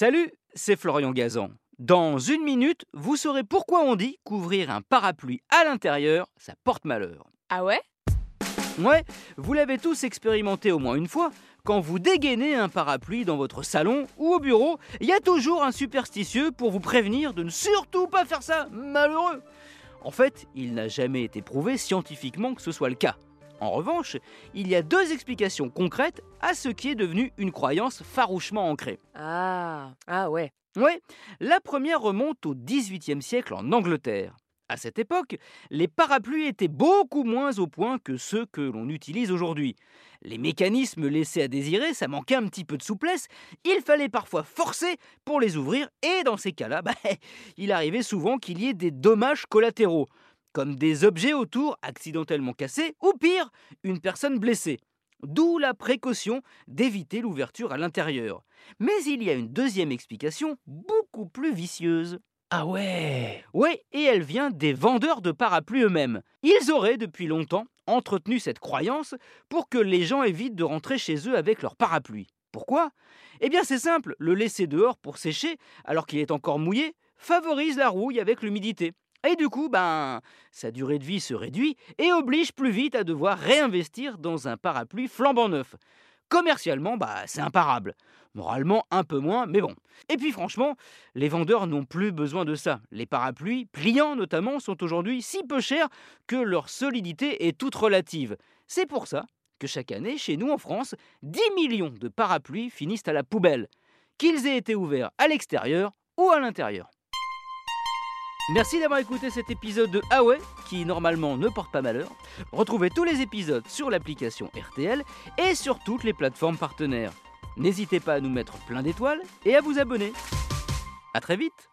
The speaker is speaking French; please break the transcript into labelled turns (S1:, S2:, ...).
S1: Salut, c'est Florian Gazan. Dans une minute, vous saurez pourquoi on dit qu'ouvrir un parapluie à l'intérieur, ça porte malheur.
S2: Ah ouais?
S1: Ouais, vous l'avez tous expérimenté au moins une fois. Quand vous dégainez un parapluie dans votre salon ou au bureau, il y a toujours un superstitieux pour vous prévenir de ne surtout pas faire ça, malheureux. En fait, il n'a jamais été prouvé scientifiquement que ce soit le cas. En revanche, il y a deux explications concrètes à ce qui est devenu une croyance farouchement ancrée.
S2: Ah, ah ouais.
S1: Ouais, la première remonte au XVIIIe siècle en Angleterre. À cette époque, les parapluies étaient beaucoup moins au point que ceux que l'on utilise aujourd'hui. Les mécanismes laissés à désirer, ça manquait un petit peu de souplesse, il fallait parfois forcer pour les ouvrir, et dans ces cas-là, bah, il arrivait souvent qu'il y ait des dommages collatéraux, comme des objets autour accidentellement cassés, ou pire, une personne blessée. D'où la précaution d'éviter l'ouverture à l'intérieur. Mais il y a une deuxième explication beaucoup plus vicieuse.
S3: Ah ouais
S1: Oui, et elle vient des vendeurs de parapluies eux-mêmes. Ils auraient depuis longtemps entretenu cette croyance pour que les gens évitent de rentrer chez eux avec leur parapluie. Pourquoi? Eh bien c'est simple, le laisser dehors pour sécher alors qu'il est encore mouillé favorise la rouille avec l'humidité. Et du coup, ben, sa durée de vie se réduit et oblige plus vite à devoir réinvestir dans un parapluie flambant neuf. Commercialement, bah, c'est imparable. Moralement, un peu moins, mais bon. Et puis franchement, les vendeurs n'ont plus besoin de ça. Les parapluies, pliants notamment, sont aujourd'hui si peu chers que leur solidité est toute relative. C'est pour ça que chaque année, chez nous en France, 10 millions de parapluies finissent à la poubelle, qu'ils aient été ouverts à l'extérieur ou à l'intérieur. Merci d'avoir écouté cet épisode de ouais, qui normalement ne porte pas malheur. Retrouvez tous les épisodes sur l'application RTL et sur toutes les plateformes partenaires. N'hésitez pas à nous mettre plein d'étoiles et à vous abonner. A très vite